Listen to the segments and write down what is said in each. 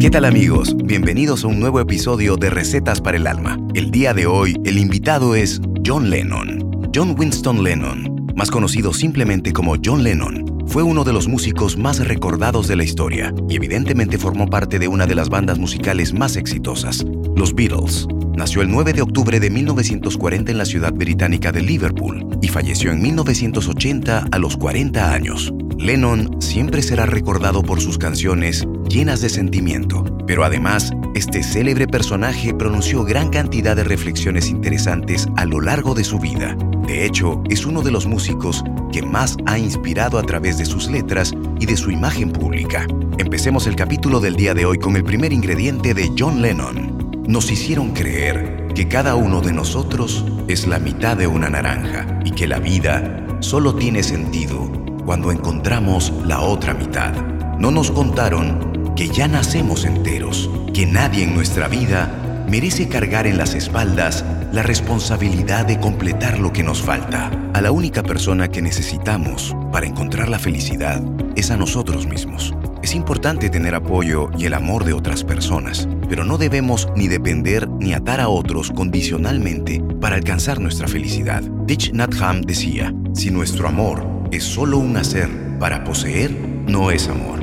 ¿Qué tal amigos? Bienvenidos a un nuevo episodio de Recetas para el Alma. El día de hoy el invitado es John Lennon. John Winston Lennon, más conocido simplemente como John Lennon, fue uno de los músicos más recordados de la historia y evidentemente formó parte de una de las bandas musicales más exitosas, los Beatles. Nació el 9 de octubre de 1940 en la ciudad británica de Liverpool y falleció en 1980 a los 40 años. Lennon siempre será recordado por sus canciones llenas de sentimiento, pero además, este célebre personaje pronunció gran cantidad de reflexiones interesantes a lo largo de su vida. De hecho, es uno de los músicos que más ha inspirado a través de sus letras y de su imagen pública. Empecemos el capítulo del día de hoy con el primer ingrediente de John Lennon. Nos hicieron creer que cada uno de nosotros es la mitad de una naranja y que la vida solo tiene sentido cuando encontramos la otra mitad. No nos contaron que ya nacemos enteros, que nadie en nuestra vida merece cargar en las espaldas la responsabilidad de completar lo que nos falta. A la única persona que necesitamos para encontrar la felicidad es a nosotros mismos. Es importante tener apoyo y el amor de otras personas, pero no debemos ni depender ni atar a otros condicionalmente para alcanzar nuestra felicidad. Ditch Nhat decía, si nuestro amor es solo un hacer para poseer, no es amor.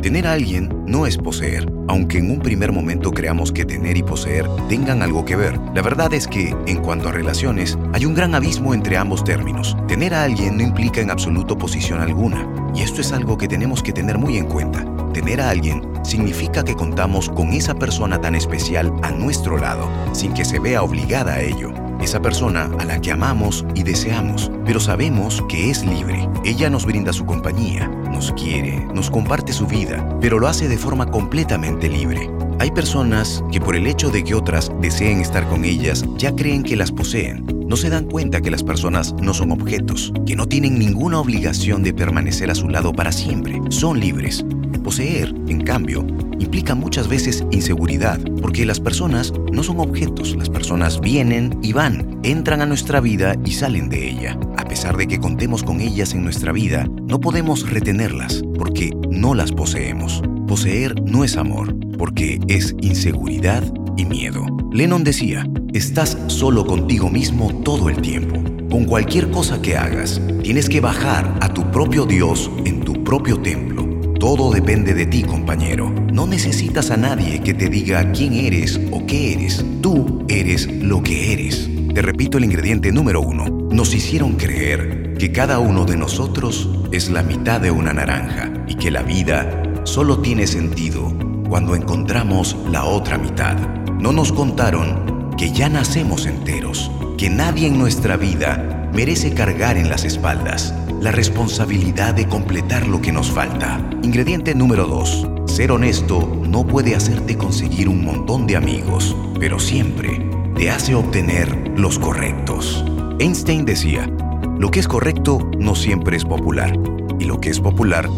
Tener a alguien no es poseer, aunque en un primer momento creamos que tener y poseer tengan algo que ver. La verdad es que, en cuanto a relaciones, hay un gran abismo entre ambos términos. Tener a alguien no implica en absoluto posición alguna, y esto es algo que tenemos que tener muy en cuenta. Tener a alguien significa que contamos con esa persona tan especial a nuestro lado, sin que se vea obligada a ello esa persona a la que amamos y deseamos, pero sabemos que es libre. Ella nos brinda su compañía, nos quiere, nos comparte su vida, pero lo hace de forma completamente libre. Hay personas que por el hecho de que otras deseen estar con ellas ya creen que las poseen. No se dan cuenta que las personas no son objetos, que no tienen ninguna obligación de permanecer a su lado para siempre. Son libres. Poseer, en cambio, implica muchas veces inseguridad, porque las personas no son objetos, las personas vienen y van, entran a nuestra vida y salen de ella. A pesar de que contemos con ellas en nuestra vida, no podemos retenerlas, porque no las poseemos. Poseer no es amor, porque es inseguridad y miedo. Lennon decía, estás solo contigo mismo todo el tiempo. Con cualquier cosa que hagas, tienes que bajar a tu propio Dios en tu propio templo todo depende de ti, compañero. No necesitas a nadie que te diga quién eres o qué eres. Tú eres lo que eres. Te repito el ingrediente número uno. Nos hicieron creer que cada uno de nosotros es la mitad de una naranja y que la vida solo tiene sentido cuando encontramos la otra mitad. No nos contaron que ya nacemos enteros, que nadie en nuestra vida merece cargar en las espaldas la responsabilidad de completar lo que nos falta. Ingrediente número 2. Ser honesto no puede hacerte conseguir un montón de amigos, pero siempre te hace obtener los correctos. Einstein decía, lo que es correcto no siempre es popular, y lo que es popular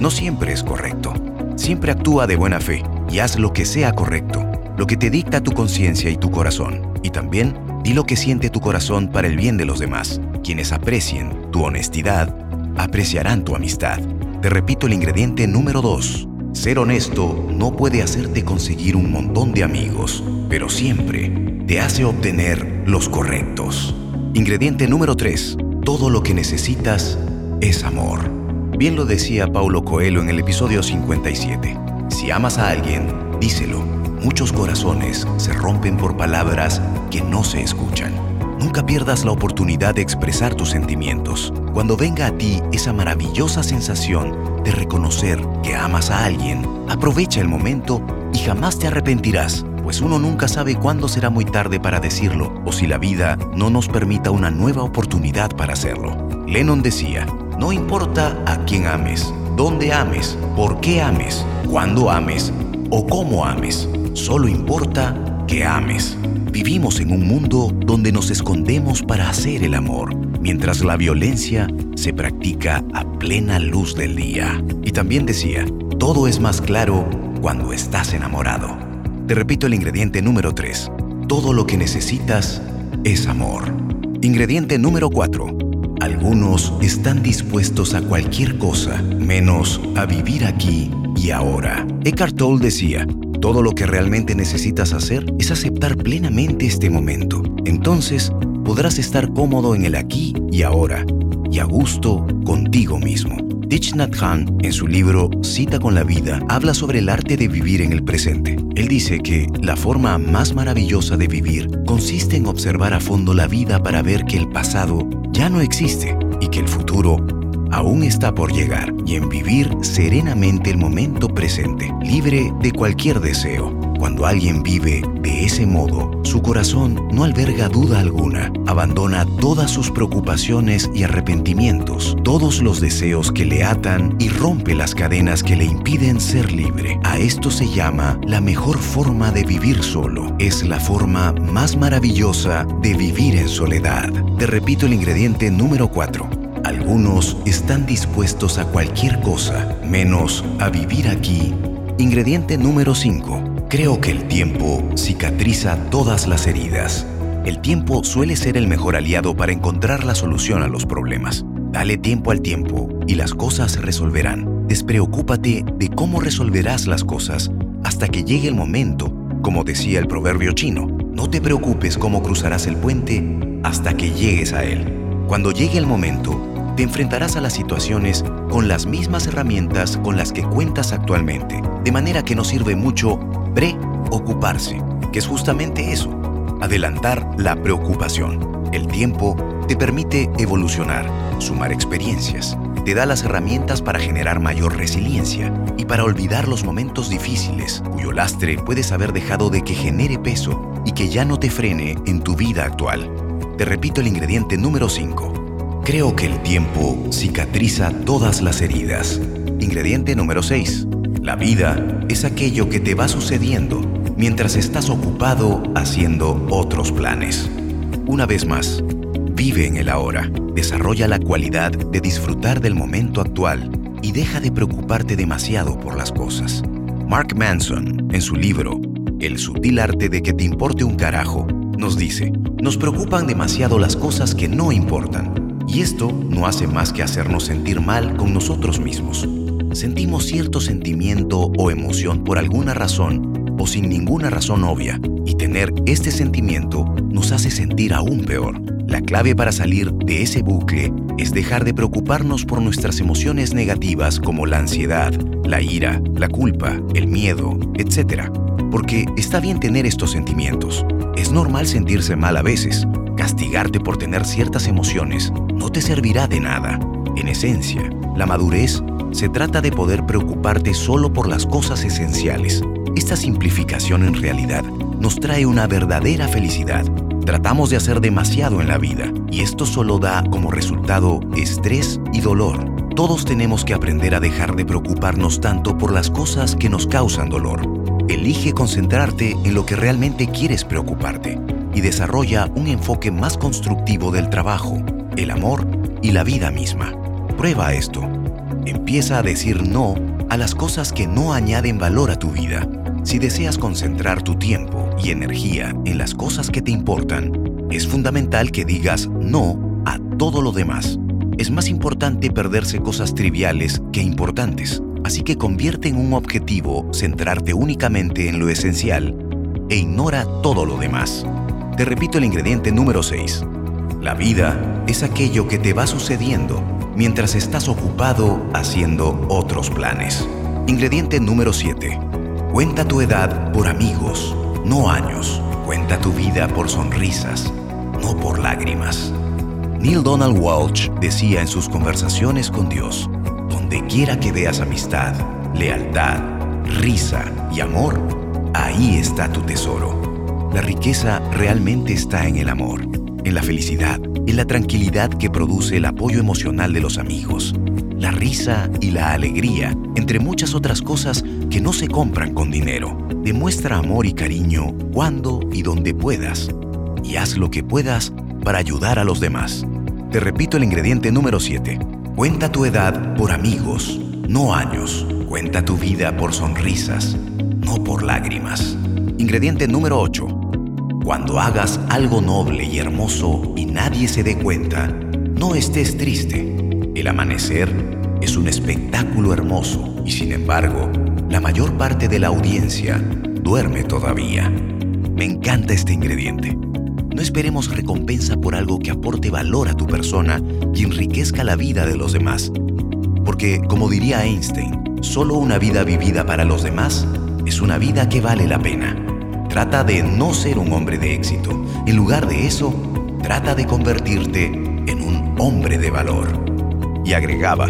no siempre es correcto. Siempre actúa de buena fe y haz lo que sea correcto, lo que te dicta tu conciencia y tu corazón, y también di lo que siente tu corazón para el bien de los demás. Quienes aprecien tu honestidad, apreciarán tu amistad. Te repito el ingrediente número 2. Ser honesto no puede hacerte conseguir un montón de amigos, pero siempre te hace obtener los correctos. Ingrediente número 3. Todo lo que necesitas es amor. Bien lo decía Paulo Coelho en el episodio 57. Si amas a alguien, díselo. Muchos corazones se rompen por palabras que no se escuchan. Nunca pierdas la oportunidad de expresar tus sentimientos. Cuando venga a ti esa maravillosa sensación de reconocer que amas a alguien, aprovecha el momento y jamás te arrepentirás, pues uno nunca sabe cuándo será muy tarde para decirlo o si la vida no nos permita una nueva oportunidad para hacerlo. Lennon decía, no importa a quién ames, dónde ames, por qué ames, cuándo ames o cómo ames, solo importa que ames. Vivimos en un mundo donde nos escondemos para hacer el amor, mientras la violencia se practica a plena luz del día. Y también decía, todo es más claro cuando estás enamorado. Te repito el ingrediente número 3. Todo lo que necesitas es amor. Ingrediente número 4. Algunos están dispuestos a cualquier cosa menos a vivir aquí y ahora. Eckhart Tolle decía, Todo lo que realmente necesitas hacer es aceptar plenamente este momento. Entonces, podrás estar cómodo en el aquí y ahora, y a gusto contigo mismo. Thich Nhat en su libro Cita con la vida, habla sobre el arte de vivir en el presente. Él dice que la forma más maravillosa de vivir consiste en observar a fondo la vida para ver que el pasado ya no existe y que el futuro aún está por llegar y en vivir serenamente el momento presente, libre de cualquier deseo. Cuando alguien vive de ese modo, su corazón no alberga duda alguna, abandona todas sus preocupaciones y arrepentimientos, todos los deseos que le atan y rompe las cadenas que le impiden ser libre. A esto se llama la mejor forma de vivir solo. Es la forma más maravillosa de vivir en soledad. Te repito el ingrediente número 4 algunos están dispuestos a cualquier cosa, menos a vivir aquí. Ingrediente número 5. Creo que el tiempo cicatriza todas las heridas. El tiempo suele ser el mejor aliado para encontrar la solución a los problemas. Dale tiempo al tiempo y las cosas se resolverán. Despreocúpate de cómo resolverás las cosas hasta que llegue el momento, como decía el proverbio chino. No te preocupes cómo cruzarás el puente hasta que llegues a él. Cuando llegue el momento, te enfrentarás a las situaciones con las mismas herramientas con las que cuentas actualmente, de manera que no sirve mucho preocuparse, que es justamente eso, adelantar la preocupación. El tiempo te permite evolucionar, sumar experiencias, te da las herramientas para generar mayor resiliencia y para olvidar los momentos difíciles cuyo lastre puedes haber dejado de que genere peso y que ya no te frene en tu vida actual. Te repito el ingrediente número 5 Creo que el tiempo cicatriza todas las heridas. Ingrediente número 6. La vida es aquello que te va sucediendo mientras estás ocupado haciendo otros planes. Una vez más, vive en el ahora, desarrolla la cualidad de disfrutar del momento actual y deja de preocuparte demasiado por las cosas. Mark Manson, en su libro El sutil arte de que te importe un carajo, nos dice, nos preocupan demasiado las cosas que no importan y esto no hace más que hacernos sentir mal con nosotros mismos. Sentimos cierto sentimiento o emoción por alguna razón o sin ninguna razón obvia, y tener este sentimiento nos hace sentir aún peor. La clave para salir de ese bucle es dejar de preocuparnos por nuestras emociones negativas como la ansiedad, la ira, la culpa, el miedo, etc. Porque está bien tener estos sentimientos. Es normal sentirse mal a veces, Castigarte por tener ciertas emociones no te servirá de nada. En esencia, la madurez se trata de poder preocuparte solo por las cosas esenciales. Esta simplificación en realidad nos trae una verdadera felicidad. Tratamos de hacer demasiado en la vida y esto solo da como resultado estrés y dolor. Todos tenemos que aprender a dejar de preocuparnos tanto por las cosas que nos causan dolor. Elige concentrarte en lo que realmente quieres preocuparte y desarrolla un enfoque más constructivo del trabajo, el amor y la vida misma. Prueba esto. Empieza a decir no a las cosas que no añaden valor a tu vida. Si deseas concentrar tu tiempo y energía en las cosas que te importan, es fundamental que digas no a todo lo demás. Es más importante perderse cosas triviales que importantes, así que convierte en un objetivo centrarte únicamente en lo esencial e ignora todo lo demás. Te repito el ingrediente número 6. La vida es aquello que te va sucediendo mientras estás ocupado haciendo otros planes. Ingrediente número 7. Cuenta tu edad por amigos, no años. Cuenta tu vida por sonrisas, no por lágrimas. Neil Donald Walsh decía en sus conversaciones con Dios, donde quiera que veas amistad, lealtad, risa y amor, ahí está tu tesoro. La riqueza realmente está en el amor, en la felicidad, en la tranquilidad que produce el apoyo emocional de los amigos, la risa y la alegría, entre muchas otras cosas que no se compran con dinero. Demuestra amor y cariño cuando y donde puedas y haz lo que puedas para ayudar a los demás. Te repito el ingrediente número 7. Cuenta tu edad por amigos, no años. Cuenta tu vida por sonrisas, no por lágrimas. Ingrediente número 8 cuando hagas algo noble y hermoso y nadie se dé cuenta, no estés triste. El amanecer es un espectáculo hermoso y sin embargo, la mayor parte de la audiencia duerme todavía. Me encanta este ingrediente. No esperemos recompensa por algo que aporte valor a tu persona y enriquezca la vida de los demás. Porque, como diría Einstein, solo una vida vivida para los demás es una vida que vale la pena. Trata de no ser un hombre de éxito. En lugar de eso, trata de convertirte en un hombre de valor. Y agregaba,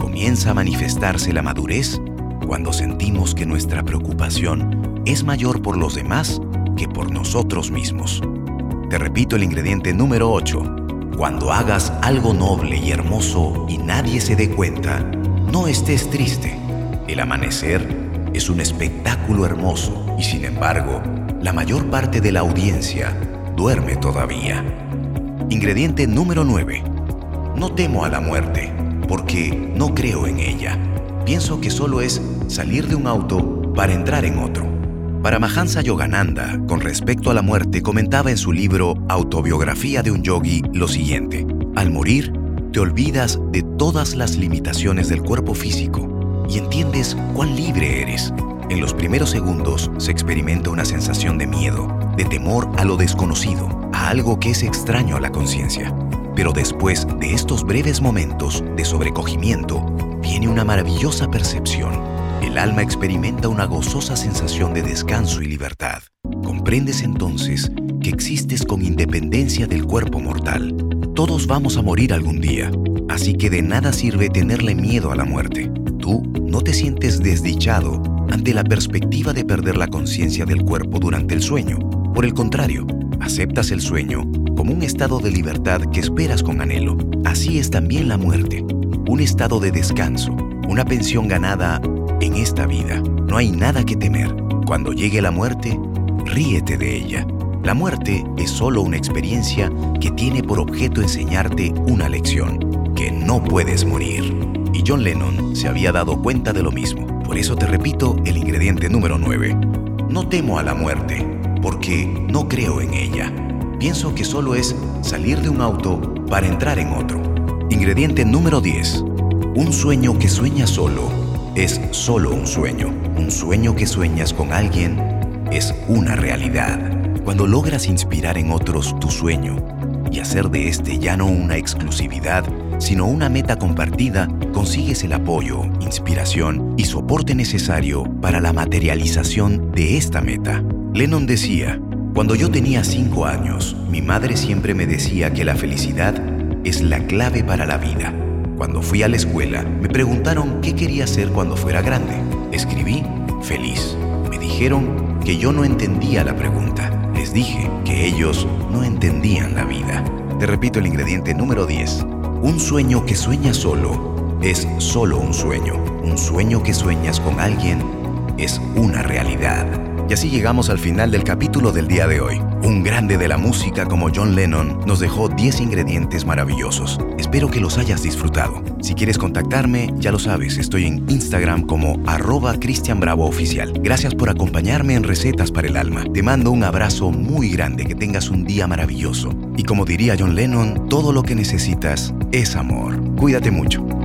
comienza a manifestarse la madurez cuando sentimos que nuestra preocupación es mayor por los demás que por nosotros mismos. Te repito el ingrediente número 8. Cuando hagas algo noble y hermoso y nadie se dé cuenta, no estés triste. El amanecer es un espectáculo hermoso y sin embargo, la mayor parte de la audiencia duerme todavía. Ingrediente número 9. No temo a la muerte porque no creo en ella. Pienso que solo es salir de un auto para entrar en otro. Paramahansa Yogananda, con respecto a la muerte, comentaba en su libro Autobiografía de un Yogi lo siguiente. Al morir, te olvidas de todas las limitaciones del cuerpo físico y entiendes cuán libre eres. En los primeros segundos se experimenta una sensación de miedo, de temor a lo desconocido, a algo que es extraño a la conciencia. Pero después de estos breves momentos de sobrecogimiento, viene una maravillosa percepción el alma experimenta una gozosa sensación de descanso y libertad. Comprendes entonces que existes con independencia del cuerpo mortal. Todos vamos a morir algún día, así que de nada sirve tenerle miedo a la muerte. Tú no te sientes desdichado ante la perspectiva de perder la conciencia del cuerpo durante el sueño. Por el contrario, aceptas el sueño como un estado de libertad que esperas con anhelo. Así es también la muerte, un estado de descanso, una pensión ganada en esta vida no hay nada que temer. Cuando llegue la muerte, ríete de ella. La muerte es solo una experiencia que tiene por objeto enseñarte una lección, no puedes morir. Y John Lennon se había dado cuenta de lo mismo. Por eso te repito el ingrediente número 9. No temo a la muerte, porque no creo en ella. Pienso que solo es salir de un auto para entrar en otro. Ingrediente número 10. Un sueño que sueña solo es solo un sueño. Un sueño que sueñas con alguien es una realidad. Cuando logras inspirar en otros tu sueño y hacer de este ya no una exclusividad, sino una meta compartida, consigues el apoyo, inspiración y soporte necesario para la materialización de esta meta. Lennon decía, cuando yo tenía cinco años, mi madre siempre me decía que la felicidad es la clave para la vida. Cuando fui a la escuela, me preguntaron qué quería hacer cuando fuera grande. Escribí, feliz. Me dijeron que yo no entendía la pregunta. Les dije que ellos no entendían la vida. Te repito el ingrediente número 10. Un sueño que sueña solo es solo un sueño. Un sueño que sueñas con alguien es una realidad. Y así llegamos al final del capítulo del día de hoy. Un grande de la música como John Lennon nos dejó 10 ingredientes maravillosos. Espero que los hayas disfrutado. Si quieres contactarme, ya lo sabes, estoy en Instagram como arroba Cristian Bravo Oficial. Gracias por acompañarme en Recetas para el Alma. Te mando un abrazo muy grande, que tengas un día maravilloso. Y como diría John Lennon, todo lo que necesitas es amor. Cuídate mucho.